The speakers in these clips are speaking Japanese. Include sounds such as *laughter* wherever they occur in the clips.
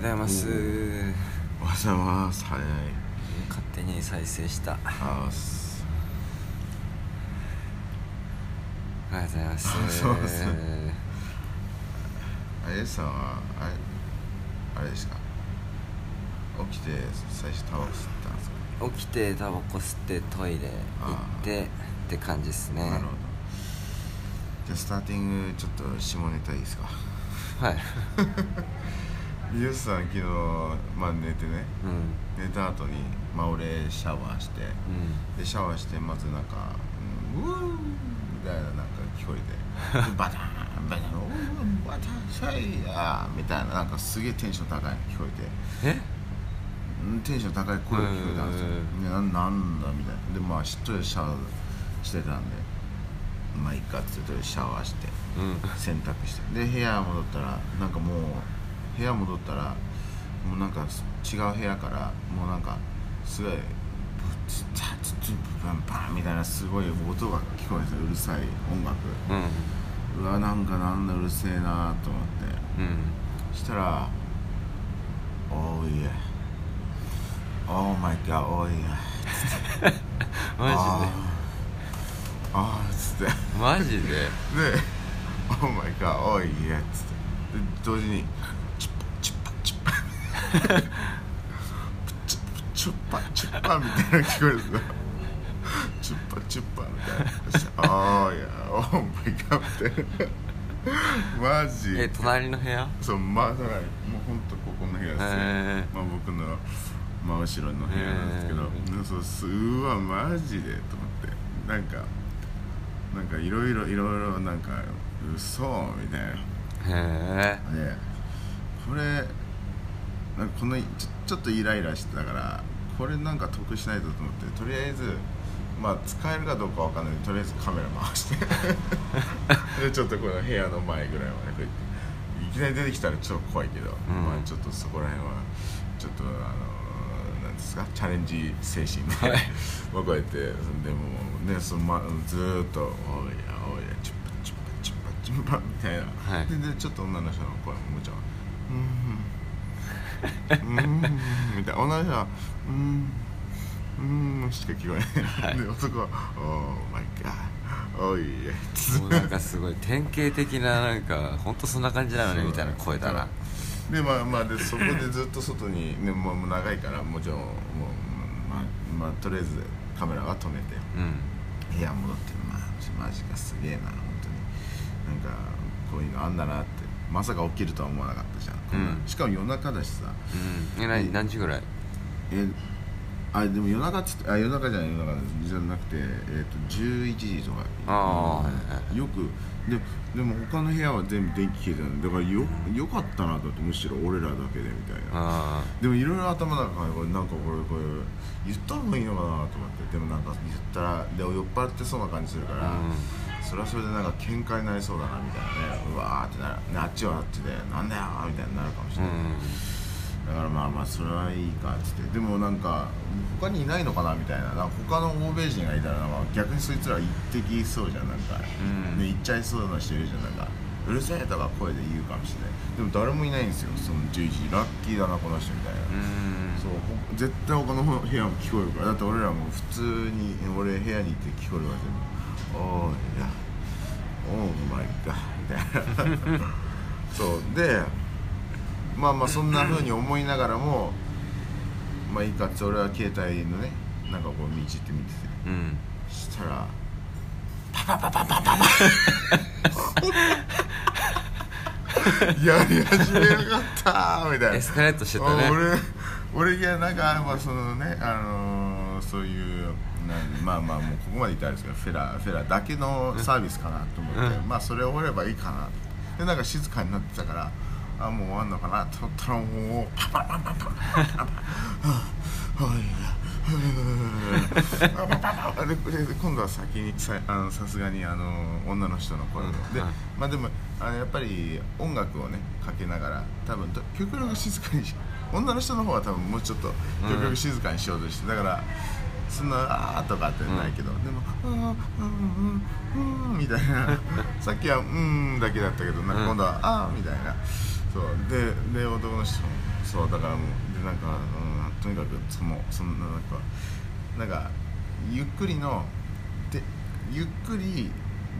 ございます。おはようございます早い。勝手に再生した。あーす。おはようございます。あそうですあやさんはあれあれですか？起きて最初タバコ吸ったんですか？起きてタバコ吸ってトイレ行ってって感じですね。なるほど。じゃあスターティングちょっと下ネタいいですか？はいユウさん昨日、まあ、寝てね。うん。寝た後にまあ俺シャワーして。うん。でシャワーしてまずなんか「うんうーん」みたいななんか聞こえて。で *laughs* バタンバタン「おーバタンシャイヤー」みたいななんかすげえテンション高いの聞こえて。え？うんテンション高い声が聞こえたんですよ。うんでななんだみたいな。でまあしっとりシャワーしてたんでまあいいかっつってシャワーしてうん。洗濯して。で部屋戻ったらなんかもう部屋戻ったらもうなんか違う部屋からもうなんかすごいブツタツツバンバンみたいなすごい音が聞こえてうるさい音楽。うん。うわなんかなんだうるせえなと思って。うん。したら「Oh yeah Oh my god Oh yeah」マ *laughs* あー。あーっつって。ジで？マジでで「Oh my god Oh yeah」っつって。で同時に「チュッパチュッパチュッパ」チュッパチュッパチュッパみたいなの聞こえるんですよチュッパチュッパみたいな。そして「ああいや Oh my god」みたいなマジ？え隣の部屋？そうまあだからもう本当ここの部屋ですよ、へまあ、僕の真後ろの部屋なんですけど、へー。そうすうわマジでと思って。なんかなんかいろいろいろいろなんか嘘みたいな。へえでこれなんかこのちょちょっとイライラしてたからこれなんか得しないとと思ってとりあえずまあ使えるかどうかわかんないとりあえずカメラ回して。*laughs* でちょっとこの部屋の前ぐらいまでこうやって。いきなり出てきたらちょっと怖いけど、ん。まあちょっとそこら辺はちょっとあのなんですか？チャレンジ精神で、はい。*laughs* まあこうやってでもねその、ま、ずーっと「おいやおいやチュッパチュッパチュッパチュッパ」みたいな、はい。ででちょっと女の人の声ももちろん「うん。うん」みたいな。女の人は「うん。うん」しか聞こえない、で男は「おーマイガーおい。や」もうなんかすごい典型的ななんか本当そんな感じなのねみたいな声だな。でまあまあでそこでずっと外に、ね、もうもう長いからもちろんもうまあ、まあ、とりあえずカメラは止めて。うん。部屋戻ってまあマジかすげえな本当に。なんかこういうのあんだなってまさか起きるとは思わなかったじゃん、うん。しかも夜中だしさ。うん。え何何時ぐらい？えあでも夜中っつってあ夜中じゃない夜中じゃなくて、えー、と11時とか。ああよくででも他の部屋は全部電気消えてたんでだからよよかったなと思ってむしろ俺らだけでみたいな。あでもいろいろ頭の中にこれなんかこれこれ言った方がいいのかなと思って。でもなんか言ったらでも酔っ払ってそうな感じするから、うんそれはそれでなんか喧嘩になりそうだなみたいなね。うわーってなる、ね、あっちはあっちでなんだよみたいになるかもしれない、ん。だからまあまあそれはいいかっつって。でもなんか他にいないのかなみたいな。なんか他の欧米人がいたらなんか逆にそいつら言ってきそうじゃんなんか、うん。ね、言っちゃいそうな人いるじゃんなんか。うるせえとか声で言うかもしれない。でも誰もいないんですよその11時ラッキーだなこの人みたいな、うん。そうほ絶対他の部屋も聞こえるから。だって俺らも普通に俺部屋にいて聞こえるわ全部「おーいやオーマイガー」みたいな。*laughs* そうでまあまあそんなふうに思いながらもまあいいかって俺は携帯のねなんかこう道って見てて。うん。したらパパパパパパパ。*laughs* やり始めやがったーみたいな。エスカレートしてたね。あ俺俺いやなんかまあそのねあのーそういうなんまあまあもうここまで言ったらあれですけどフェラフェラだけのサービスかなと思って、うん。まあそれ終わればいいかなでなんか静かになってたからあもう終わんのかなと思ったらもうパパパパパパパパ今度は先にさあのさすがにあの女の人の声でうんまあでもあのやっぱり音楽をねかけながら多分と極力静かにし女の人の方は多分もうちょっと極力静かにしようとして、だからそんな「あー」とかってないけど、でも「あーうんうんうん」みたいな。*laughs* さっきは「うん」だけだったけどなん。か今度は「あー」みたいな。そう。でで男の人も「そうだからもうでなんか、うん、とにかくそのそんななんかなんかゆっくりのでゆっくり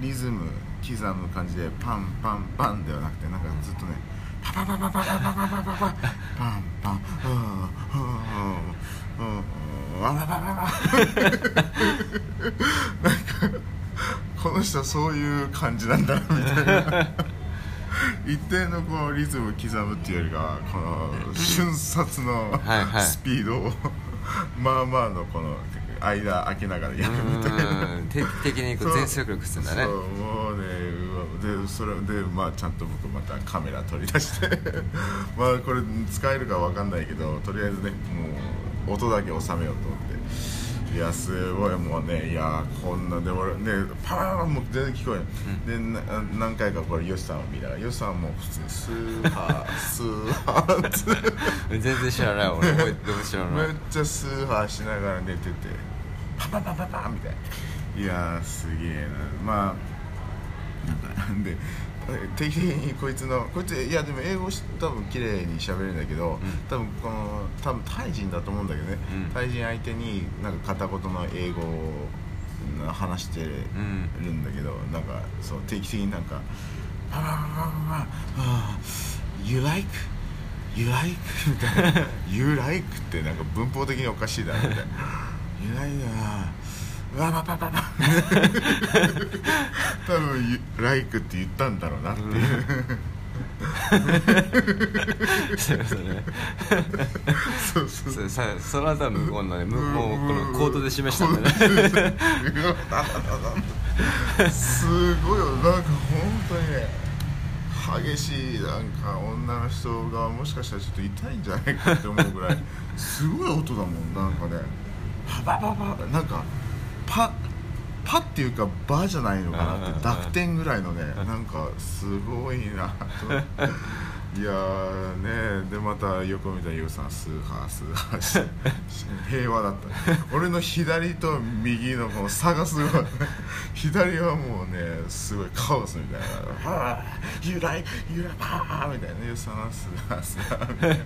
リズム刻む感じでパンパンパンではなくてなんかずっとねパパパパパパパパパパパパンパンうんうんうんうんわわわわわ。*laughs* なんかこの人はそういう感じなんだみたいな。*laughs* 一定のこのリズムを刻むっていうよりかはこの瞬殺のスピードをまあまあのこの間開けながらやるみたいな。うん定期的にこう全速力するんだね。そうもうねでそれでまあちゃんと僕またカメラ取り出して。*laughs* まあこれ使えるかわかんないけどとりあえずねもう音だけ収めようと思って。いやすごいもうねいやこんなで俺ねパーンもう全然聞こえない、でな何回かこれヨシさんを見ながらヨシさんも普通にスーハー *laughs* スーハーって。全然知らない俺覚えても知らない。めっちゃスーハーしながら寝ててパパパパパみたいな。いやーすげえな。まあなんかなんで定期的にこいつのこいついやでも英語し多分綺麗に喋れるんだけど、多分この多分タイ人だと思うんだけどね、うんタイ人相手になんか片言の英語を話してるんだけど、なんかそう定期的になんか「パパパパパパ You like? You like?」みたいな「You like?」ってなんか文法的におかしいだろみたいな「You like なわパパパパ」多分「You like」って言ったんだろうなっていう、そうですねそう。そうそさその後は向こうのね向こうこのコードで示したんだね。すごいよ。なんか本当にね激しいなんか女の人がもしかしたらちょっと痛いんじゃないかって思うぐらいすごい音だもんなんかね。パパパパなんかパパっていうかバじゃないのかなって濁点ぐらいのねなんかすごいなと *laughs* いやーねでまた横見た優さんスーハースーハー平和だった。俺の左と右のこの差がすごい。左はもうねすごいカオスみたいな「はあゆらいゆらパー」みたいな。優さんはスーハースーハーみたいな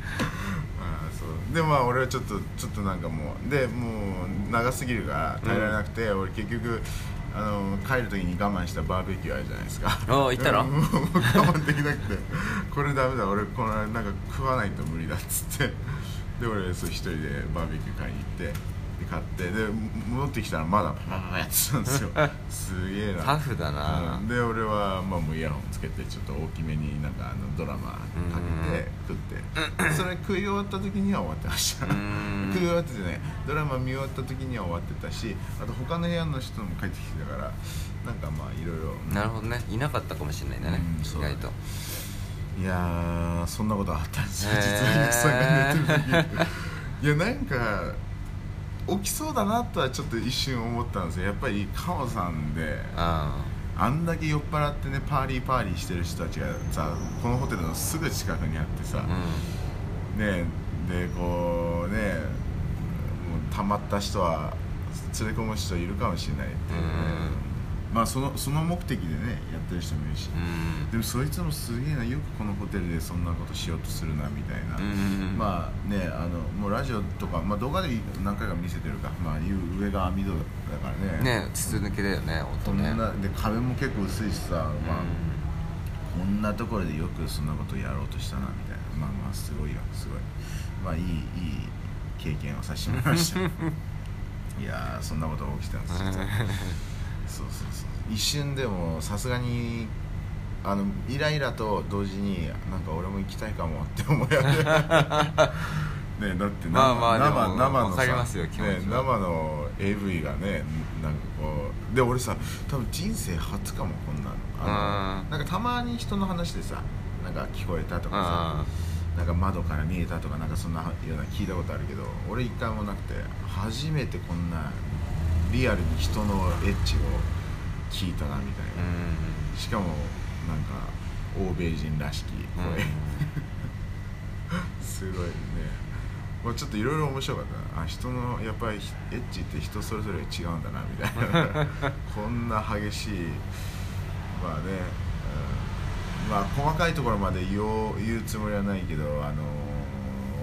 そう。でまあ俺はちょっとちょっとなんかもうでもう長すぎるから耐えられなくて、俺結局あの帰る時に我慢したバーベキューあるじゃないですか。おー行ったの？うん。もう我慢できなくて。これダメだ。俺このなんか食わないと無理だっつって。で俺そう一人でバーベキュー買いに行ってで買ってで戻ってきたらまだパパパパやってたんですよ。*laughs* すげえな。タフだな。うん。で俺は、まあ、もうイヤホンつけてちょっと大きめになんかあのドラマかけて食って。それ食い終わった時には終わってました。うん。*laughs* 食い終わっててねドラマ見終わった時には終わってたしあと他の部屋の人も帰ってきてたからなんかまあいろいろ。なるほどね。いなかったかもしれないんだねうん意外と。いやーそんなことあったんですよ実はゆきさんが寝てる時。*laughs* いやなんか起きそうだなとはちょっと一瞬思ったんですよ。やっぱりカモさんでああ。んだけ酔っ払ってねパーリーパーリーしてる人たちがさこのホテルのすぐ近くにあってさ、あうん。ねでこうねもうたまった人は連れ込む人いるかもしれないっていうね、まあそのその目的でねやってる人もいるし、うん。でもそいつもすげえなよくこのホテルでそんなことしようとするなみたいな、うんまあねあのもうラジオとか、まあ、動画で何回か見せてるか、まあ、いう上が網戸だからね。ね筒抜けだよね音ね。なで壁も結構薄いしさ、まあこんなところでよくそんなことやろうとしたなみたいな。まあまあすごいよすごい。まあいいいい経験をさせてもらいました。*laughs* いやーそんなことが起きたんですよ *laughs* そうそうそう。一瞬でもさすがにあのイライラと同時になんか俺も行きたいかもって思い上げね *laughs* だって生,、まあまあ生生のさね、生の AV がねなんかこうで俺さ多分人生初かもこんなの。あうんのなんかたまに人の話でさなんか聞こえたとかさあなんか窓から見えたとかなんかそんなような聞いたことあるけど俺一回もなくて初めてこんなリアルに人のエッチを聞いたなみたいな、うん。しかもなんか欧米人らしき声、*laughs* すごいね、まあ、ちょっといろいろ面白かったな。あ人のやっぱりエッチって人それぞれ違うんだなみたいな。*laughs* こんな激しい。まあね、うん。まあ細かいところまで言おう言うつもりはないけどあの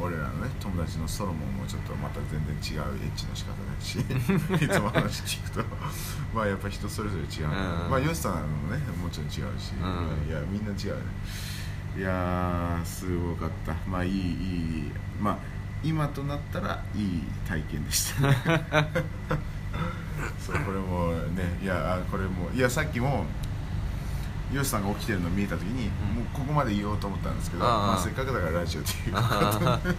俺らのね友達のソロモンもちょっとまた全然違うエッチの仕方だし *laughs* いつも話聞くと。*laughs* まあやっぱ人それぞれ違う、うん。まあヨシさんもねもちろん違うし、うん。いやみんな違うね。いやーすごかった。まあいいいい。まあ今となったらいい体験でしたね。*laughs* そうこれもねいやあこれもいやさっきもヨシさんが起きてるの見えた時に、うん。もうここまで言おうと思ったんですけどまあ、せっかくだからラジオっていうあことで。ー *laughs*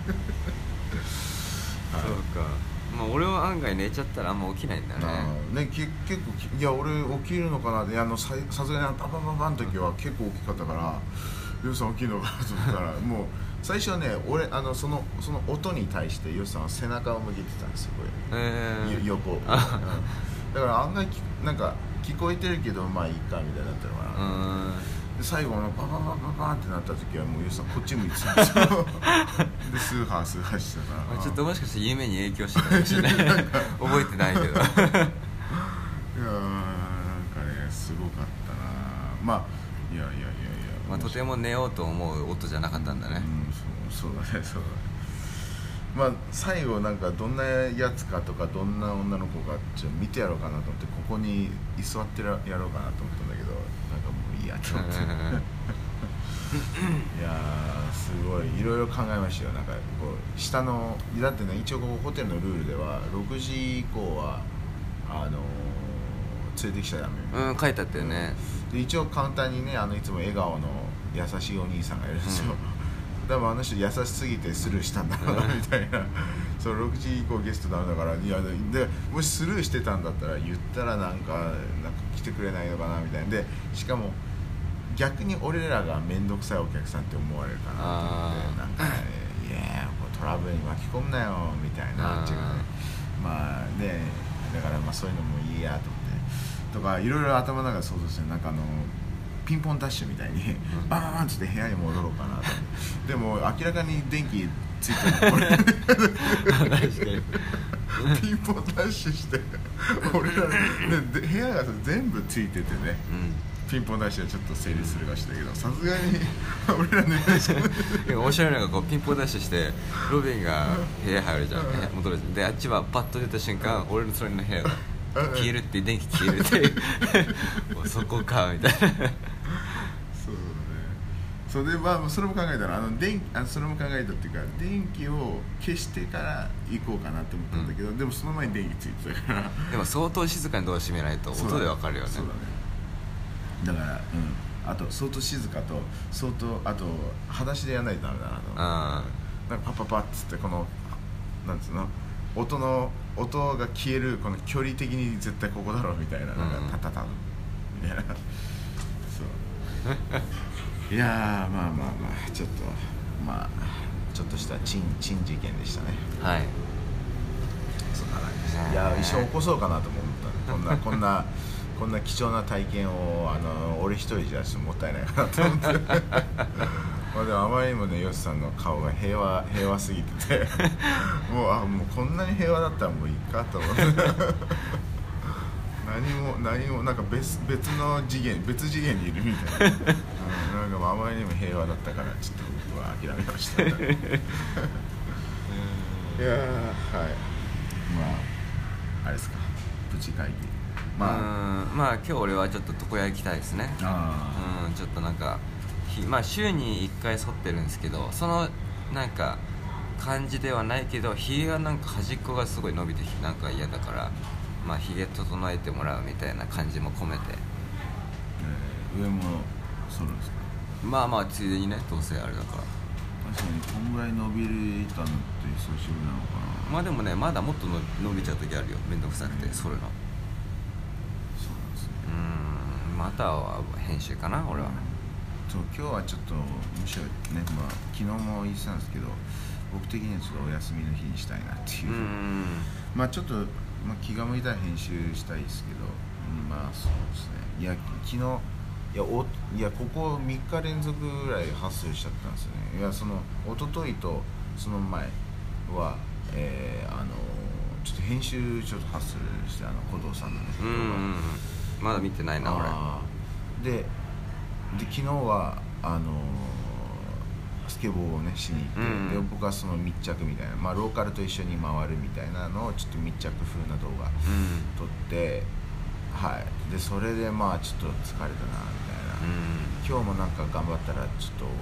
そうか。まあ俺は案外寝ちゃったらあんま起きないんだね。ねけ結構きいや俺起きるのかなってあのささすがにあのパパパパの時は結構大きかったからヨシさん起きるのかなと思ったらもう最初はね俺あのそのその音に対してヨシさんは背中を向けてたんですよこれ。えー、よ横、うん。だから案外きなんか聞こえてるけどまあいいかみたいになってるのかうな、最後のパパパパパンってなった時はもうヨシさんこっち向いてたんですよでスーハースーハーしてたからまあちょっともしかして夢に影響してたかもしれない覚えてないけどいやーなんかねすごかったなまあいやいやいやいやまあとても寝ようと思う音じゃなかったんだねうんそうそうだねそうだねまあ最後なんかどんなやつかとかどんな女の子かちょっと見てやろうかなと思ってここに居座ってやろうかなと思ったんだけどなんかもういいやと思って。いやーすごい。いろいろ考えましたよ。なんかこう下のだってね一応ここホテルのルールでは6時以降はあのー連れてきちゃダメうん書いてあったよねで一応カウンターにねあのいつも笑顔の優しいお兄さんがいるんですよ、多分あの人優しすぎてスルーしたんだろうなみたいな。そう6時以降ゲストダメだからいやでもしスルーしてたんだったら言ったらなんかなんか来てくれないのかなみたいな。でしかも逆に俺らが面倒くさいお客さんって思われるかなと思ってなんかね「いやこうトラブルに巻き込むなよ」みたいな。あー。違う。ねまあねだからまあそういうのもいいやと思って。とかいろいろ頭の中で想像してなんかあのピンポンダッシュみたいにうん。バーンって部屋に戻ろうかなと。*laughs* でも明らかに電気ついてるの。俺確かに。ピンポンダッシュして俺らでで部屋がさ全部ついててね。うん。ピンポンダッシュはちょっと成立するかしたけどさすがに俺らね *laughs* 面白いのがこうピンポンダッシュしてロビンが部屋入るじゃん。戻るじゃん。であっちはパッと出た瞬間俺の隣の部屋がうん。消えるって電気消えるって *laughs* そこかみたいなそれでまあそれも考えた。らあの電あそれも考えたっていうか電気を消してから行こうかなって思ったんだけど、でもその前に電気ついてたから。でも相当静かにドア閉めないと音でわかるよね。そうだね。だからうん。あと相当静かと相当あと裸足でやらないとダメだなとあなんかパッパッパッつってこのなんつうの音の？音が消えるこの距離的に絶対ここだろうみたいななんかうん。タタタンみたいな。そう *laughs* いやーまあまあまあちょっとまあちょっとした珍珍事件でしたね。はい。そんな感じです。いや一生起こそうかなと思った。こんな *laughs* こんなこんな貴重な体験をあの俺一人じゃもったいないかなと思って。*laughs* まあでもあまりにもねヨシさんの顔が平和平和すぎてて。*laughs* もうあもうこんなに平和だったらもういいかと思って。何も何もなんか別別の次元別次元にいるみたいな、うん、なんかもうあまりにも平和だったからちょっと僕は諦めました *laughs* いやーはい。まああれですかプチ会議ままあまあ今日俺はちょっと床屋行きたいですね。うんちょっとなんかひまあ週に1回剃ってるんですけどそのなんか感じではないけどひげがなんか端っこがすごい伸びてきてなんか嫌だからまあひげ整えてもらうみたいな感じも込めて。えー上も剃るんですか？まあまあついでにねどうせあれだから。確かにこんぐらい伸びるたのって久しぶりなのかな。まあでもねまだもっとの伸びちゃう時あるよ。めんどくさくて剃るの。そうなんですねうんまたは編集かな俺は。そう今日はちょっとむしろねまあ昨日も言ってたんですけど僕的にはちょっとお休みの日にしたいなっていう。う、ん。まあちょっと、まあ、気が向いたら編集したいですけど、うんまあそうですね。いや昨日いやおいやここ3日連続ぐらいハッスルしちゃったんですよね。いやその一昨日とその前はえーあのちょっと編集ちょっとハッスルしてあの鼓動さんのねうんうんうん。まだ見てないな俺。でで昨日はあのースケボーをねしに行って、うん。で僕はその密着みたいな、まあ、ローカルと一緒に回るみたいなのをちょっと密着風な動画うん。撮ってはい。でそれでまあちょっと疲れたなみたいな、今日もなんか頑張ったらちょっとなん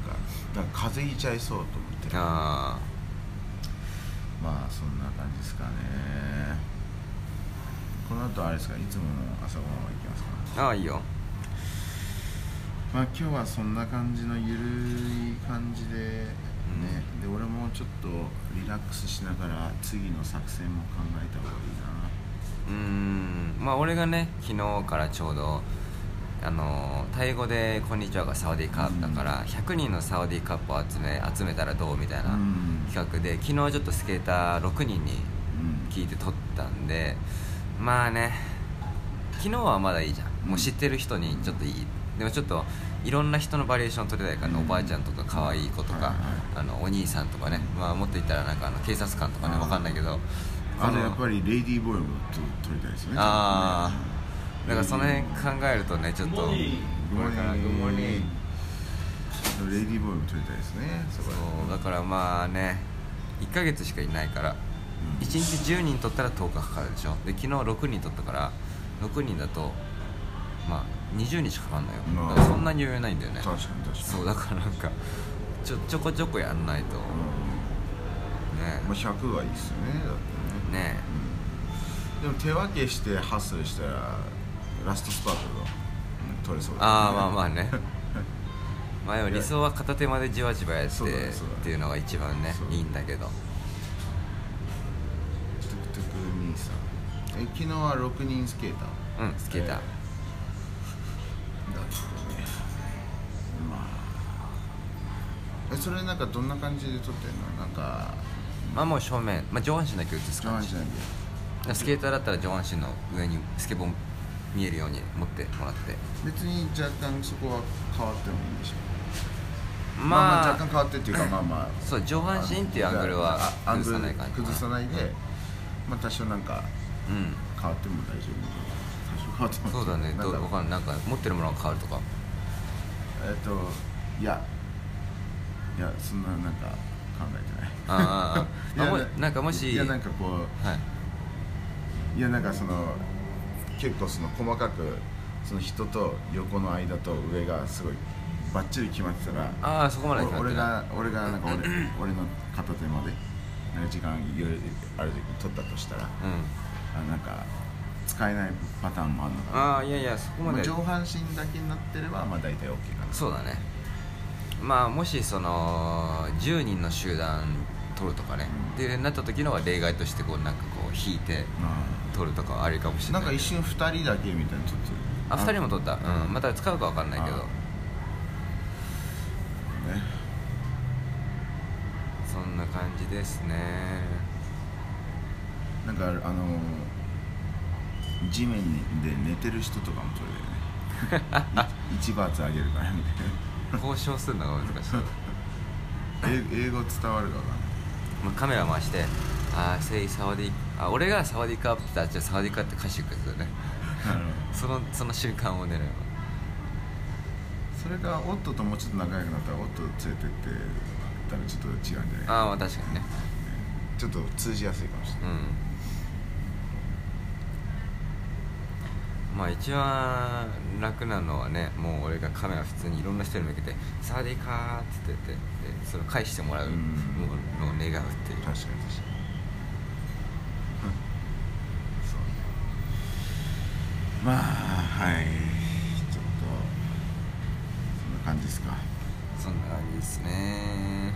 かなんか風邪ひいちゃいそうと思って。あまあそんな感じですかね。この後あれですかいつもの朝ごはんは行きますか？あああいいよ。まあ今日はそんな感じのゆるい感じでね、で俺もちょっとリラックスしながら次の作戦も考えた方がいいなうーん。まあ俺がね昨日からちょうどあのタイ語で「こんにちは」がサワディーカップだから、100人のサワディーカップを集め集めたらどうみたいなうん。企画で昨日ちょっとスケーター6人にうん。聞いて撮ったんでまあね昨日はまだいいじゃん。もう知ってる人にちょっといい。でもちょっといろんな人のバリエーション取りたいからね、うんおばあちゃんとか可愛い子とか、あのお兄さんとかね、まあ、もっと言ったらなんかあの警察官とかねあーわかんないけどあこのやっぱりレイディーボーイもと撮りたいですよね。ああだからその辺考えるとねちょっとグモーニー。レイディーボーイも撮りたいですねそうだからまあね1ヶ月しかいないから1日10人取ったら10日かかるでしょ。で昨日6人取ったから6人だとまあ20日かかんのよ。まあ。だからそんなに余裕ないんだよね。確かに確かに。そうだからなんかちょちょこちょこやんないと。ね。まあ、100はいいっすよねだってね。ねでも手分けしてハッスルしたらラストスパートが、うん取れそうだ、ああまあまあね。*laughs* まあ理想は片手までじわじわやってっていうのが一番ねいいんだけど。トゥクトゥク兄さん。え昨日は6人スケーター。うんスケーター、なるほどね。まあ。えそれなんかどんな感じで撮ってんの？なんかまあもう正面、まあ、上半身だけ映す感じ。スケーターだったら上半身の上にスケボー見えるように持ってもらって。別に若干そこは変わってもいいんでしょまあ、まあ、まあ若干変わってっていうかまあまあ。そう上半身っていうアングルはあアングル崩さない感じ。崩さないで、まあ多少なんかうん変わっても大丈夫。多少変わっても。そうだね。どう。なんかわかんない。なんか持ってるものが変わるとか。えっといや。いやそんななんか考えてないあーあなんかもしいやなんかこはい、ういやなんかその結構その細かくその人と横の間と上がすごいバッチリ決まってたらああそこまで俺が俺がなんか俺 *coughs* 俺の片手までなんか時間いろいろある時に取ったとしたらうん。あなんか使えないパターンもあるのかな。ああいやいやそこまで。まあ上半身だけになってればまあ大体 OK かな。そうだね。まあもしその10人の集団取るとかね、うん。っていうなった時のは例外としてこうなんかこう引いて取るとかありかもしれなないんか一瞬2人だけみたいに撮ってるあ2人も取った？うん。また使うか分かんないけど。あねそんな感じですね。なんかあの地面で寝てる人とかも撮れるよね。*laughs* い一バーツあげるからみたい交渉するのが難しいな英英語伝わるかないもうカメラ回して「あーせいサワディあ俺がサワディーカーって言ったらじゃあサワディーカーって歌詞くですよね。そのその瞬間を狙えばそれがオットともうちょっと仲良くなったらオット連れてってたらちょっと違うんじゃないああまあ確かにね。ちょっと通じやすいかもしれない、うんまあ一番楽なのはねもう俺がカメラ普通にいろんな人に向けて「サワディーカー」って言っててでそれを返してもらうのをうん願うっていう。確かに確かに。そうね。まあはい。ちょっとそんな感じですか。そんな感じですね。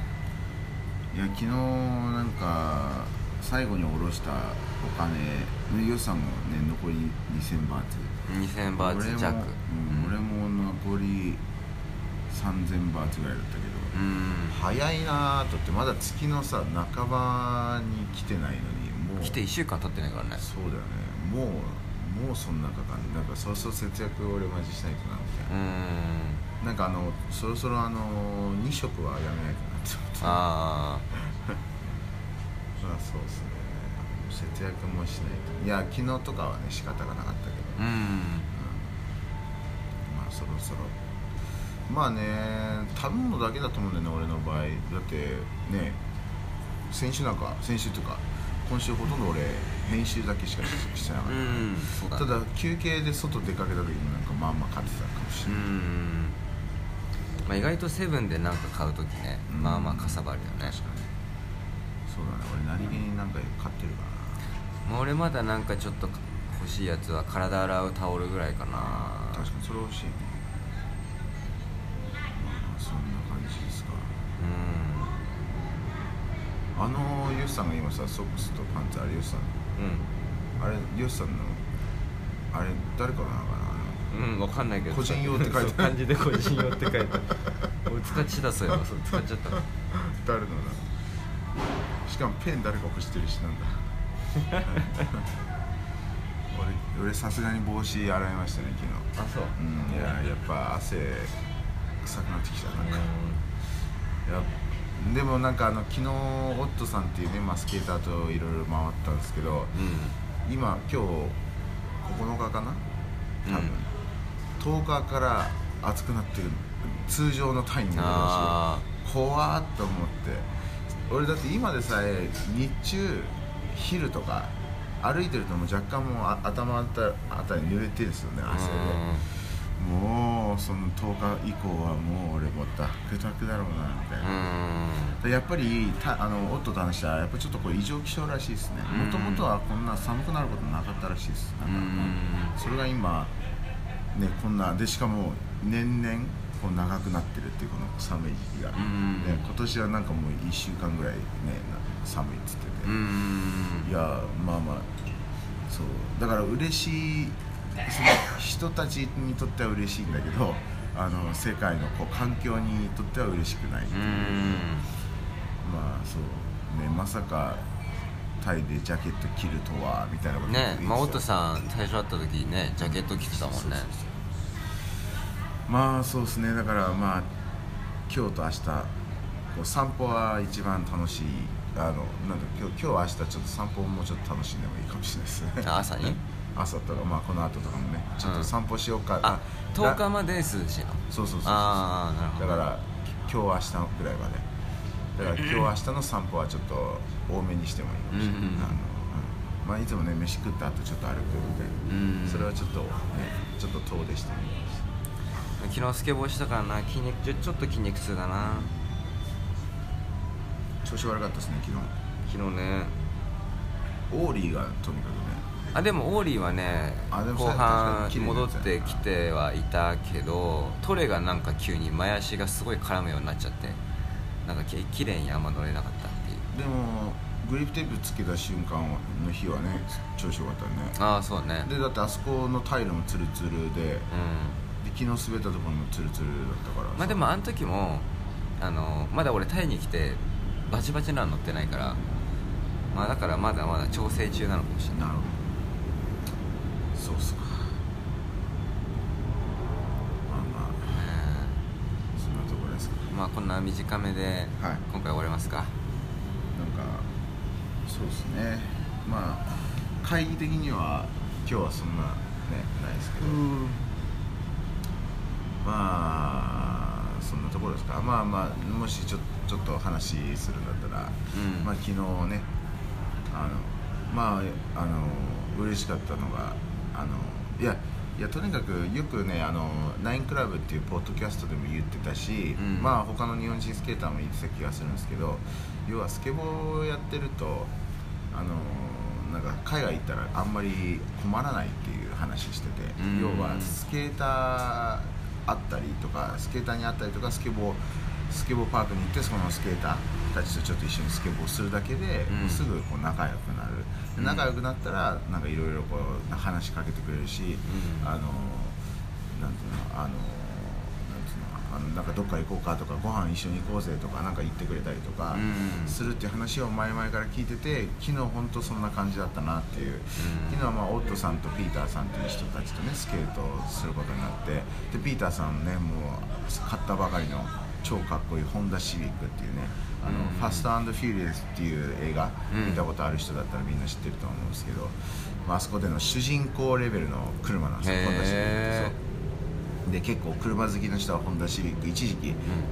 いや昨日なんか最後に下ろしたお金ね予算もね残り2000バーツ。2000バーツ弱俺も,、うん俺も残り3000バーツぐらいだったけど、うん早いなーとってまだ月のさ半ばに来てないのにもう。来て1週間経ってないからね。そうだよね。もうもうそんなかかんなんかそろそろ節約俺マジしないとなみたいな、うん。なんかあのそろそろあの2食はやめないとなって思って。あまあそうですね。節約もしないと。いや昨日とかはね仕方がなかったけど、あうん。まあそろそろ。まあね食べ物だけだと思うんだよね俺の場合。だってね先週なんか先週とか今週ほとんど俺編集だけしかしてなかっうん。そうだね。たただ休憩で外出かけた時になんかまあまあ買ってたかもしうれない、ん。まあ意外とセブンでなんか買う時ねうん。まあまあかさばるよね。確かにそうだね。俺何気になんか買ってるかもう俺まだなんかちょっと欲しいやつは体洗うタオルぐらいかな。な確かにそれ欲しい。ねまあそんな感じですか。うあのヨシさんが今さソックスとパンツあれヨシさん。ん。あれヨシさんのあれ誰からなのかなうん、うん、わかんないけど。個人用って書いてある。そう漢字で個人用って書いてある。*laughs* 俺使っちゃったそういえばそう使っちゃった。誰のだ？しかもペン誰か欲してるしなんだ。*laughs* 俺俺さすがに帽子洗いましたね昨あそう。日うんいややっぱ汗臭くなってきたなんか、でもなんかあの昨日オットさんっていうね、まあ、スケーターといろいろ回ったんですけどうん。今今日9日かな？多分、10日から暑くなってる通常のタイミングだあし怖っと思って俺だって今でさえ日中昼とか歩いてるともう若干もうあ頭あたあたり濡れてるんですよねあ汗で。もうその10日以降はもう俺もダックダックだろうなみたいな、やっぱりたあのオットと話したらやっぱちょっとこれ異常気象らしいですね。うん。もともとはこんな寒くなることなかったらしいです。なんかうん。それが今ねこんなでしかも年々こう長くなってるっていうこの寒い時期が、うんね、今年はなんかもう1週間ぐらいねな寒いっつってて、うんいやまあまあそう。だから嬉しいその人たちにとっては嬉しいんだけどあの世界のこう環境にとっては嬉しくないっていう、うんまあそうねまさかタイでジャケット着るとはみたいなことねまあオットんさん最初会った時ねジャケット着てたもんね。そうそうそうまあそうですね。だからまあ今日と明日こう散歩は一番楽しい。あのなんだ今日今日明日ちょっと散歩もうちょっと楽しんでもいいかもしれないです。ねあ朝に？*laughs* 朝とかまあこの後とかもねちょっと散歩しようか、あ10ら日まで涼しいのそうそうそうそう。あーなるほど。だから今日明日ぐらいまで。だから今日明日の散歩はちょっと多めにしてもいいかもしれない、うんうんうん。あのうん。まあいつもね飯食った後ちょっと歩くみたいな、うん。それはちょっとねちょっと遠出してみます昨日スケボーしたからな筋肉ちょちょっと筋肉痛だな。調子悪かったですね昨日。昨日ね。オーリーがとにかくね。あでもオーリーはね後半戻ってきてはいたけどトレがなんか急に前足がすごい絡むようになっちゃってなんかき綺麗にあんま乗れなかったっていう。でもグリップテープつけた瞬間の日はね調子良かったね。ああそうね。でだってあそこのタイルもツルツルでうん。で昨日滑ったところもツルツルだったから。まあでもあの時もあのまだ俺タイに来てバチバチなの乗ってないからまあだからまだまだ調整中なのかもしれない。なるほど。そうっすか。まあまあ。そんなところですか。うんまあこんな短めではい。今回終わりますか、なんかそうですね。まあ会議的には今日はそんなねないですけど、まあそんなところですか。まあまあもしちょちょっと話するんだったら、うん。まあ昨日ねあのまああの嬉しかったのがあのいやいやとにかくよくねあのナインクラブっていうポッドキャストでも言ってたし、うん。まあ他の日本人スケーターも言ってた気がするんですけど要はスケボーやってるとあのなんか海外行ったらあんまり困らないっていう話してて、うん。要はスケーターあったりとかスケーターに会ったりとかスケボースケボーパークに行ってそのスケーターたちとちょっと一緒にスケボーするだけで、うん。すぐこう仲良くなる。でうん。仲良くなったらなんかいろいろこう話しかけてくれるし、うん。あのなんていうのあのあのなんかどっか行こうかとかご飯一緒に行こうぜとかなんか言ってくれたりとかうん。するっていう話を前々から聞いてて昨日本当そんな感じだったなっていう、昨日はまあオットさんとピーターさんっていう人たちとねスケートをすることになってでピーターさんねもう買ったばかりの超かっこいいホンダシビックっていうねあの、うん。 Fast Furious っていう映画、うん。見たことある人だったらみんな知ってると思うんですけど、まああそこでの主人公レベルの車なんですよホンダシビックで結構車好きの人はホンダシビック一時期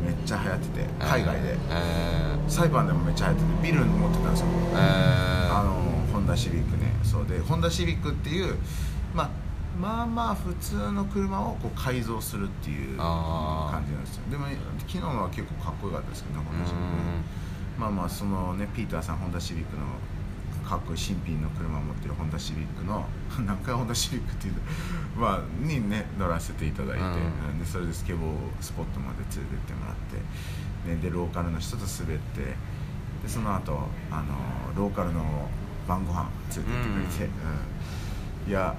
めっちゃ流行ってて海外で。えー、サイパンでもめっちゃ流行っててビル持ってたんですよ。えー、あのホンダシビックね。そうでホンダシビックっていう、まあ、まあまあ普通の車をこう改造するっていう感じなんですよ。でも昨日のは結構かっこよかったですけどねホンダシビックまあまあそのねピーターさんホンダシビックのかっこいい新品の車を持ってるホンダシビックの *laughs* 何回ホンダシビックっていうのまあにね乗らせていただいて、うん。でそれでスケボースポットまで連れてってもらって、ね、でローカルの人と滑ってでその後あのローカルの晩ご飯連れてってくれて、うん。いや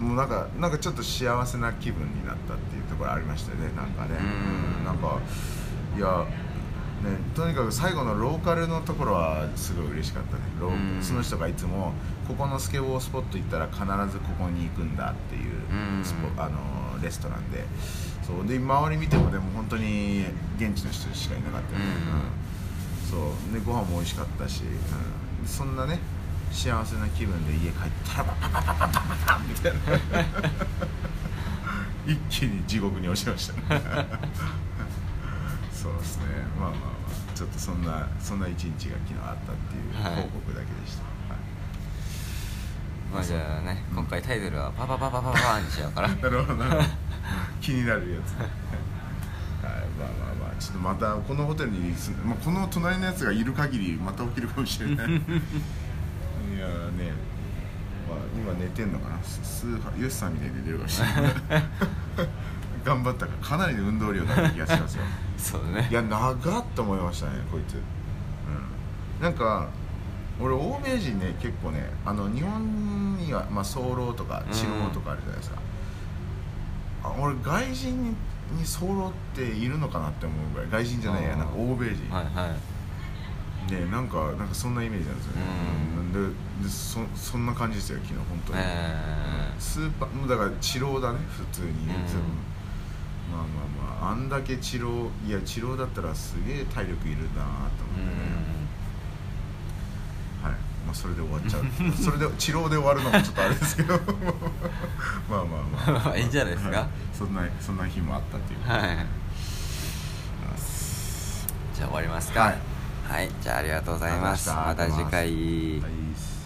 もうなんかなんかちょっと幸せな気分になったっていうところありましたよねなんかね、うん。なんかいやね、とにかく最後のローカルのところはすごい嬉しかったね。ロー、その人がいつもここのスケボースポット行ったら必ずここに行くんだっていうスポ、う、あのレストランで。そうで周り見てもでも本当に現地の人しかいなかったよね、うん、ん、そう。でご飯も美味しかったし、うん、そんなね幸せな気分で家帰ったらみたいな。*laughs* 一気に地獄に落ちましたね。そうですね。まあまあまあちょっとそんなそんな一日が昨日あったっていうはい。報告だけでした、はい。まあじゃあね今回タイトルは「パパパパパパ」にしようかな *laughs* なるほどなるほど。気になるやつ。はい。まあまあまあちょっとまたこのホテルに住んまあ、この隣のやつがいる限りまた起きるかもしれない。*laughs* いやーね、まあ、今寝てんのかな？ススーハーヨシさんみたいに寝てるかもしれない。*laughs* 頑張ったからかなりの運動量だった気がしますよそうだね。いや長っと思いましたねこいつ、うん、なんか俺欧米人ね結構ねあの日本には、まあ、早漏とか治療とかあるじゃないですか、あ俺外人にに早漏っているのかなって思うぐらい外人じゃないやなんか欧米人、はいはい。ねなんかなんかそんなイメージなんですよね、うん。ででそそんな感じですよ昨日本当に、えー。スーパーもうだから治療だね普通に、うん。まあまあまああんだけ治療いや治療だったらすげえ体力いるなと思ってね、はい。まあそれで終わっちゃう。*laughs* それで治療で終わるのもちょっとあれですけど。*laughs* まあまあまあ。まあいいんじゃないですか。はそんなそんな日もあったっていうはい。じゃあ終わりますか。はい。はい。じゃあありがとうございます。また次回。はい